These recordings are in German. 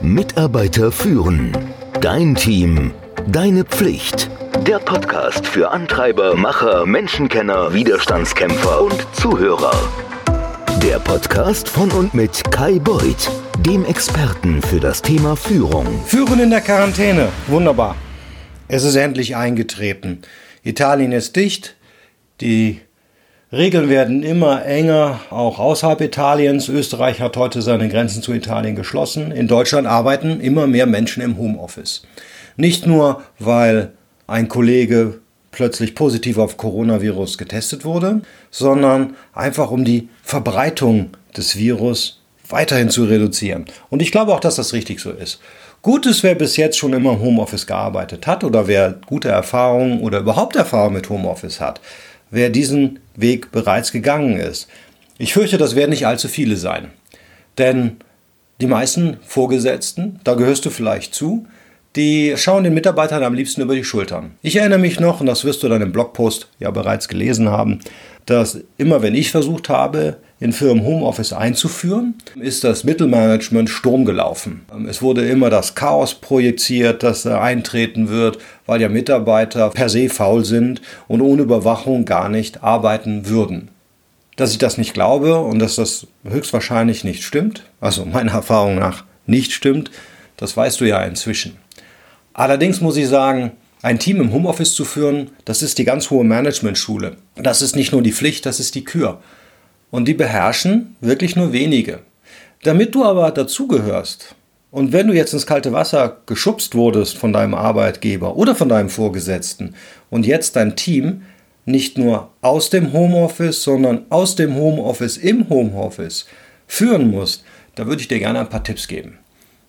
Mitarbeiter führen. Dein Team. Deine Pflicht. Der Podcast für Antreiber, Macher, Menschenkenner, Widerstandskämpfer und Zuhörer. Der Podcast von und mit Kai Beuth, dem Experten für das Thema Führung. Führen in der Quarantäne. Wunderbar. Es ist endlich eingetreten. Italien ist dicht. Die Regeln werden immer enger, auch außerhalb Italiens. Österreich hat heute seine Grenzen zu Italien geschlossen. In Deutschland arbeiten immer mehr Menschen im Homeoffice. Nicht nur, weil ein Kollege plötzlich positiv auf Coronavirus getestet wurde, sondern einfach um die Verbreitung des Virus weiterhin zu reduzieren. Und ich glaube auch, dass das richtig so ist. Gut ist, wer bis jetzt schon immer im Homeoffice gearbeitet hat oder wer gute Erfahrungen oder überhaupt Erfahrung mit Homeoffice hat, wer diesen Weg bereits gegangen ist. Ich fürchte, das werden nicht allzu viele sein. Denn die meisten Vorgesetzten, da gehörst du vielleicht zu, die schauen den Mitarbeitern am liebsten über die Schultern. Ich erinnere mich noch, und das wirst du dann im Blogpost ja bereits gelesen haben, dass immer wenn ich versucht habe, in Firmen Homeoffice einzuführen, ist das Mittelmanagement Sturm gelaufen. Es wurde immer das Chaos projiziert, das eintreten wird, weil ja Mitarbeiter per se faul sind und ohne Überwachung gar nicht arbeiten würden. Dass ich das nicht glaube und dass das höchstwahrscheinlich nicht stimmt, also meiner Erfahrung nach nicht stimmt, das weißt du ja inzwischen. Allerdings muss ich sagen, ein Team im Homeoffice zu führen, das ist die ganz hohe Managementschule. Das ist nicht nur die Pflicht, das ist die Kür. Und die beherrschen wirklich nur wenige. Damit du aber dazugehörst und wenn du jetzt ins kalte Wasser geschubst wurdest von deinem Arbeitgeber oder von deinem Vorgesetzten und jetzt dein Team nicht nur aus dem Homeoffice, sondern aus dem Homeoffice im Homeoffice führen musst, da würde ich dir gerne ein paar Tipps geben.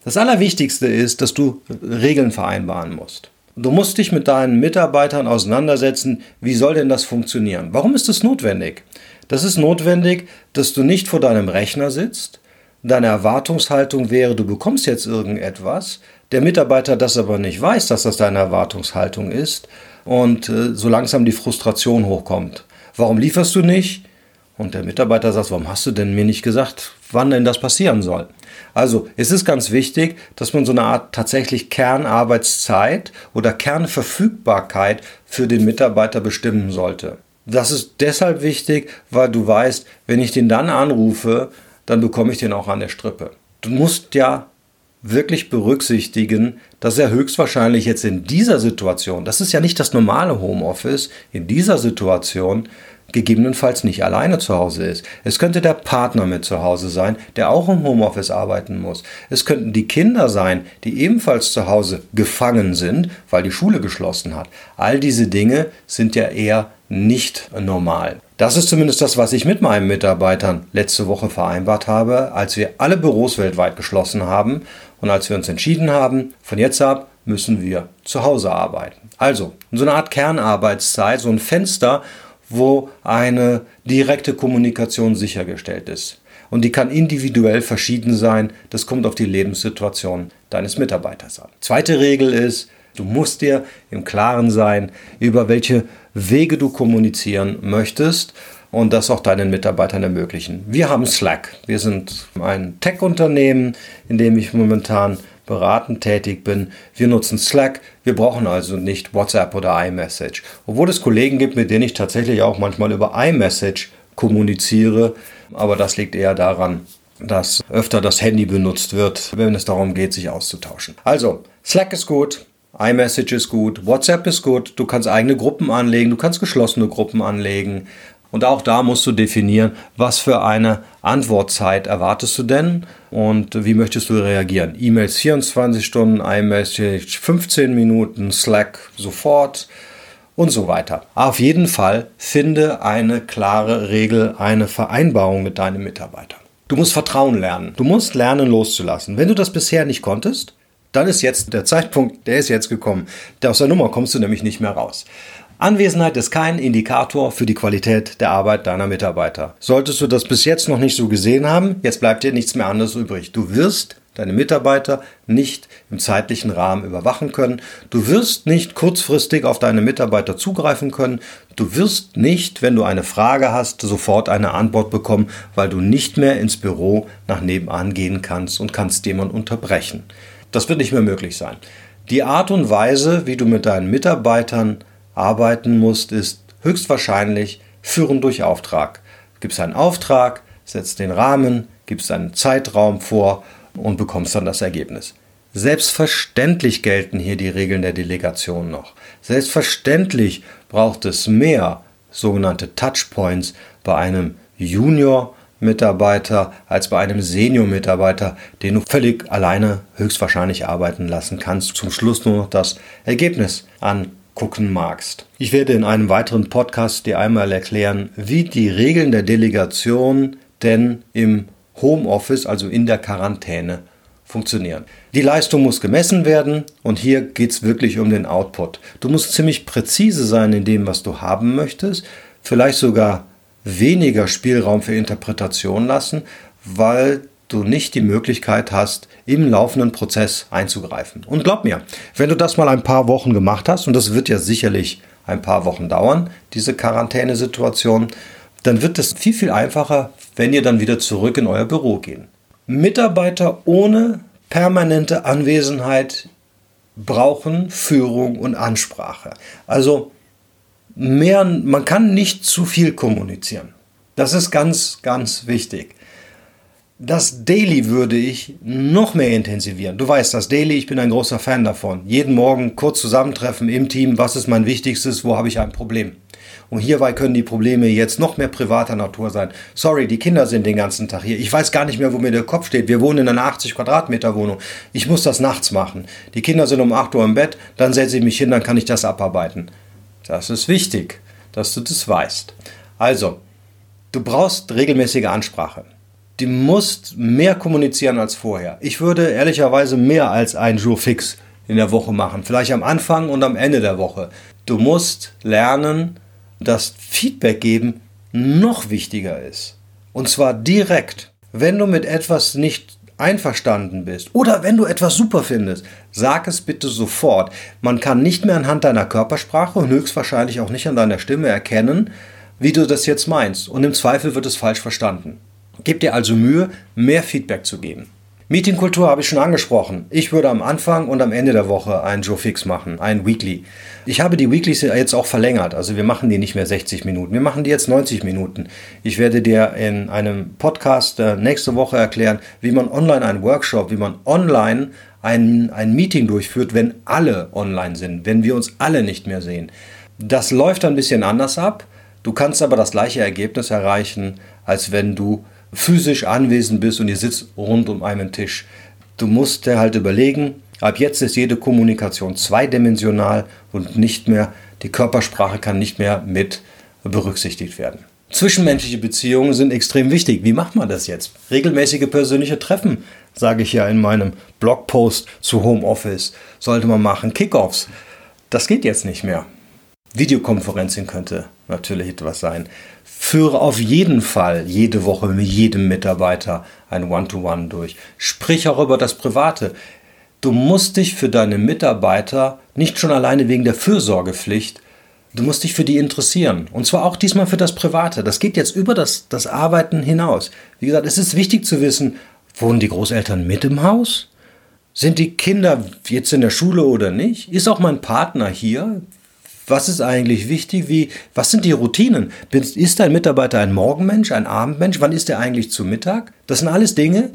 Das Allerwichtigste ist, dass du Regeln vereinbaren musst. Du musst dich mit deinen Mitarbeitern auseinandersetzen, wie soll denn das funktionieren? Warum ist das notwendig? Das ist notwendig, dass du nicht vor deinem Rechner sitzt, deine Erwartungshaltung wäre, du bekommst jetzt irgendetwas, der Mitarbeiter das aber nicht weiß, dass das deine Erwartungshaltung ist und äh, so langsam die Frustration hochkommt. Warum lieferst du nicht? Und der Mitarbeiter sagt, warum hast du denn mir nicht gesagt, wann denn das passieren soll? Also es ist ganz wichtig, dass man so eine Art tatsächlich Kernarbeitszeit oder Kernverfügbarkeit für den Mitarbeiter bestimmen sollte. Das ist deshalb wichtig, weil du weißt, wenn ich den dann anrufe, dann bekomme ich den auch an der Strippe. Du musst ja wirklich berücksichtigen, dass er höchstwahrscheinlich jetzt in dieser Situation, das ist ja nicht das normale Homeoffice, in dieser Situation gegebenenfalls nicht alleine zu Hause ist. Es könnte der Partner mit zu Hause sein, der auch im Homeoffice arbeiten muss. Es könnten die Kinder sein, die ebenfalls zu Hause gefangen sind, weil die Schule geschlossen hat. All diese Dinge sind ja eher nicht normal. Das ist zumindest das, was ich mit meinen Mitarbeitern letzte Woche vereinbart habe, als wir alle Büros weltweit geschlossen haben und als wir uns entschieden haben, von jetzt ab müssen wir zu Hause arbeiten. Also, so eine Art Kernarbeitszeit, so ein Fenster, wo eine direkte Kommunikation sichergestellt ist. Und die kann individuell verschieden sein. Das kommt auf die Lebenssituation deines Mitarbeiters an. Zweite Regel ist, du musst dir im Klaren sein, über welche Wege du kommunizieren möchtest und das auch deinen Mitarbeitern ermöglichen. Wir haben Slack. Wir sind ein Tech-Unternehmen, in dem ich momentan beratend tätig bin. Wir nutzen Slack. Wir brauchen also nicht WhatsApp oder iMessage. Obwohl es Kollegen gibt, mit denen ich tatsächlich auch manchmal über iMessage kommuniziere. Aber das liegt eher daran, dass öfter das Handy benutzt wird, wenn es darum geht, sich auszutauschen. Also, Slack ist gut, iMessage ist gut, WhatsApp ist gut, du kannst eigene Gruppen anlegen, du kannst geschlossene Gruppen anlegen. Und auch da musst du definieren, was für eine Antwortzeit erwartest du denn und wie möchtest du reagieren. E-Mails 24 Stunden, iMessage 15 Minuten, Slack sofort und so weiter. Auf jeden Fall finde eine klare Regel, eine Vereinbarung mit deinem Mitarbeiter. Du musst Vertrauen lernen. Du musst lernen loszulassen. Wenn du das bisher nicht konntest, dann ist jetzt der Zeitpunkt, der ist jetzt gekommen. Aus der Nummer kommst du nämlich nicht mehr raus. Anwesenheit ist kein Indikator für die Qualität der Arbeit deiner Mitarbeiter. Solltest du das bis jetzt noch nicht so gesehen haben, jetzt bleibt dir nichts mehr anderes übrig. Du wirst deine Mitarbeiter nicht im zeitlichen Rahmen überwachen können. Du wirst nicht kurzfristig auf deine Mitarbeiter zugreifen können. Du wirst nicht, wenn du eine Frage hast, sofort eine Antwort bekommen, weil du nicht mehr ins Büro nach nebenan gehen kannst und kannst jemanden unterbrechen. Das wird nicht mehr möglich sein. Die Art und Weise, wie du mit deinen Mitarbeitern arbeiten musst, ist höchstwahrscheinlich führen durch Auftrag. Du gibst einen Auftrag, setzt den Rahmen, gibst einen Zeitraum vor und bekommst dann das Ergebnis. Selbstverständlich gelten hier die Regeln der Delegation noch. Selbstverständlich braucht es mehr sogenannte Touchpoints bei einem Junior-Mitarbeiter als bei einem Senior-Mitarbeiter, den du völlig alleine höchstwahrscheinlich arbeiten lassen kannst. Zum Schluss nur noch das Ergebnis angucken magst. Ich werde in einem weiteren Podcast dir einmal erklären, wie die Regeln der Delegation denn im Homeoffice, also in der Quarantäne, funktionieren. Die Leistung muss gemessen werden und hier geht es wirklich um den Output. Du musst ziemlich präzise sein in dem, was du haben möchtest, vielleicht sogar weniger Spielraum für Interpretation lassen, weil du nicht die Möglichkeit hast, im laufenden Prozess einzugreifen. Und glaub mir, wenn du das mal ein paar Wochen gemacht hast, und das wird ja sicherlich ein paar Wochen dauern, diese Quarantänesituation, dann wird es viel, viel einfacher, wenn ihr dann wieder zurück in euer Büro gehen. Mitarbeiter ohne permanente Anwesenheit brauchen Führung und Ansprache. Also mehr, man kann nicht zu viel kommunizieren. Das ist ganz, ganz wichtig. Das Daily würde ich noch mehr intensivieren. Du weißt, das Daily, ich bin ein großer Fan davon. Jeden Morgen kurz zusammentreffen im Team, was ist mein Wichtigstes, wo habe ich ein Problem. Und hierbei können die Probleme jetzt noch mehr privater Natur sein. Sorry, die Kinder sind den ganzen Tag hier. Ich weiß gar nicht mehr, wo mir der Kopf steht. Wir wohnen in einer 80 Quadratmeter Wohnung. Ich muss das nachts machen. Die Kinder sind um 8 Uhr im Bett, dann setze ich mich hin, dann kann ich das abarbeiten. Das ist wichtig, dass du das weißt. Also, du brauchst regelmäßige Ansprache. Du musst mehr kommunizieren als vorher. Ich würde ehrlicherweise mehr als ein Jour fix in der Woche machen. Vielleicht am Anfang und am Ende der Woche. Du musst lernen, dass Feedback geben noch wichtiger ist. Und zwar direkt. Wenn du mit etwas nicht einverstanden bist oder wenn du etwas super findest, sag es bitte sofort. Man kann nicht mehr anhand deiner Körpersprache und höchstwahrscheinlich auch nicht an deiner Stimme erkennen, wie du das jetzt meinst. Und im Zweifel wird es falsch verstanden. Gib dir also Mühe, mehr Feedback zu geben. Meetingkultur habe ich schon angesprochen. Ich würde am Anfang und am Ende der Woche ein Joe Fix machen, ein Weekly. Ich habe die Weeklies jetzt auch verlängert. Also wir machen die nicht mehr 60 Minuten. Wir machen die jetzt 90 Minuten. Ich werde dir in einem Podcast äh, nächste Woche erklären, wie man online einen Workshop, wie man online ein, ein Meeting durchführt, wenn alle online sind, wenn wir uns alle nicht mehr sehen. Das läuft ein bisschen anders ab. Du kannst aber das gleiche Ergebnis erreichen, als wenn du physisch anwesend bist und ihr sitzt rund um einen Tisch. Du musst dir halt überlegen, ab jetzt ist jede Kommunikation zweidimensional und nicht mehr, die Körpersprache kann nicht mehr mit berücksichtigt werden. Zwischenmenschliche Beziehungen sind extrem wichtig. Wie macht man das jetzt? Regelmäßige persönliche Treffen, sage ich ja in meinem Blogpost zu Homeoffice, sollte man machen. Kickoffs, das geht jetzt nicht mehr. Videokonferenzen könnte natürlich etwas sein. Führe auf jeden Fall jede Woche mit jedem Mitarbeiter ein One-to-One -One durch. Sprich auch über das Private. Du musst dich für deine Mitarbeiter nicht schon alleine wegen der Fürsorgepflicht, du musst dich für die interessieren. Und zwar auch diesmal für das Private. Das geht jetzt über das, das Arbeiten hinaus. Wie gesagt, es ist wichtig zu wissen, wohnen die Großeltern mit im Haus? Sind die Kinder jetzt in der Schule oder nicht? Ist auch mein Partner hier? Was ist eigentlich wichtig? Wie, was sind die Routinen? Ist dein Mitarbeiter ein Morgenmensch, ein Abendmensch? Wann ist er eigentlich zu Mittag? Das sind alles Dinge,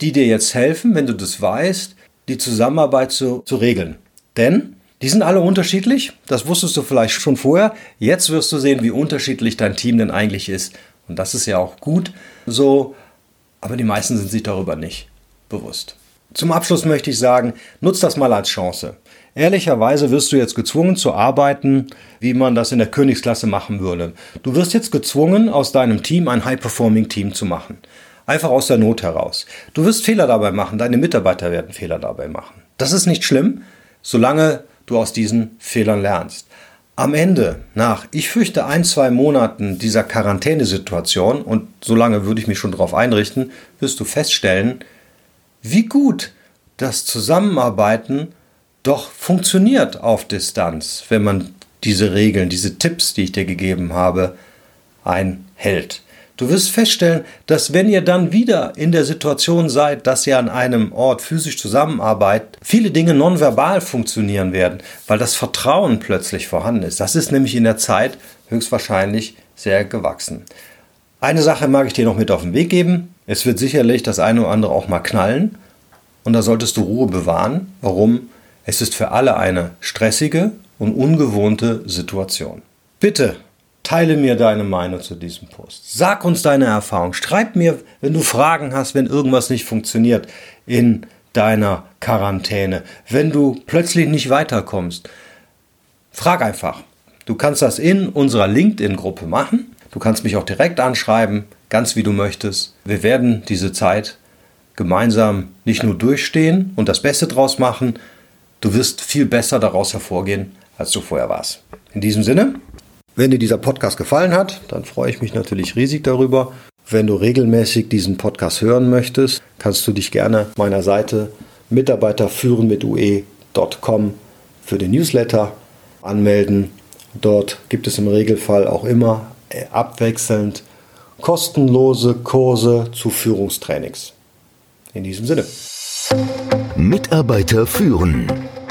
die dir jetzt helfen, wenn du das weißt, die Zusammenarbeit zu, zu regeln. Denn die sind alle unterschiedlich. Das wusstest du vielleicht schon vorher. Jetzt wirst du sehen, wie unterschiedlich dein Team denn eigentlich ist. Und das ist ja auch gut so. Aber die meisten sind sich darüber nicht bewusst. Zum Abschluss möchte ich sagen, nutz das mal als Chance. Ehrlicherweise wirst du jetzt gezwungen zu arbeiten, wie man das in der Königsklasse machen würde. Du wirst jetzt gezwungen, aus deinem Team ein High-Performing-Team zu machen. Einfach aus der Not heraus. Du wirst Fehler dabei machen, deine Mitarbeiter werden Fehler dabei machen. Das ist nicht schlimm, solange du aus diesen Fehlern lernst. Am Ende, nach, ich fürchte, ein, zwei Monaten dieser Quarantänesituation, und solange würde ich mich schon darauf einrichten, wirst du feststellen, wie gut das Zusammenarbeiten doch funktioniert auf Distanz, wenn man diese Regeln, diese Tipps, die ich dir gegeben habe, einhält. Du wirst feststellen, dass wenn ihr dann wieder in der Situation seid, dass ihr an einem Ort physisch zusammenarbeitet, viele Dinge nonverbal funktionieren werden, weil das Vertrauen plötzlich vorhanden ist. Das ist nämlich in der Zeit höchstwahrscheinlich sehr gewachsen. Eine Sache mag ich dir noch mit auf den Weg geben. Es wird sicherlich das eine oder andere auch mal knallen. Und da solltest du Ruhe bewahren. Warum? Es ist für alle eine stressige und ungewohnte Situation. Bitte Teile mir deine Meinung zu diesem Post. Sag uns deine Erfahrung. Schreib mir, wenn du Fragen hast, wenn irgendwas nicht funktioniert in deiner Quarantäne, wenn du plötzlich nicht weiterkommst. Frag einfach. Du kannst das in unserer LinkedIn-Gruppe machen. Du kannst mich auch direkt anschreiben, ganz wie du möchtest. Wir werden diese Zeit gemeinsam nicht nur durchstehen und das Beste draus machen, du wirst viel besser daraus hervorgehen, als du vorher warst. In diesem Sinne, wenn dir dieser Podcast gefallen hat, dann freue ich mich natürlich riesig darüber. Wenn du regelmäßig diesen Podcast hören möchtest, kannst du dich gerne meiner Seite mitarbeiterführen mit ue.com für den Newsletter anmelden. Dort gibt es im Regelfall auch immer äh, abwechselnd kostenlose Kurse zu Führungstrainings. In diesem Sinne. Mitarbeiter führen.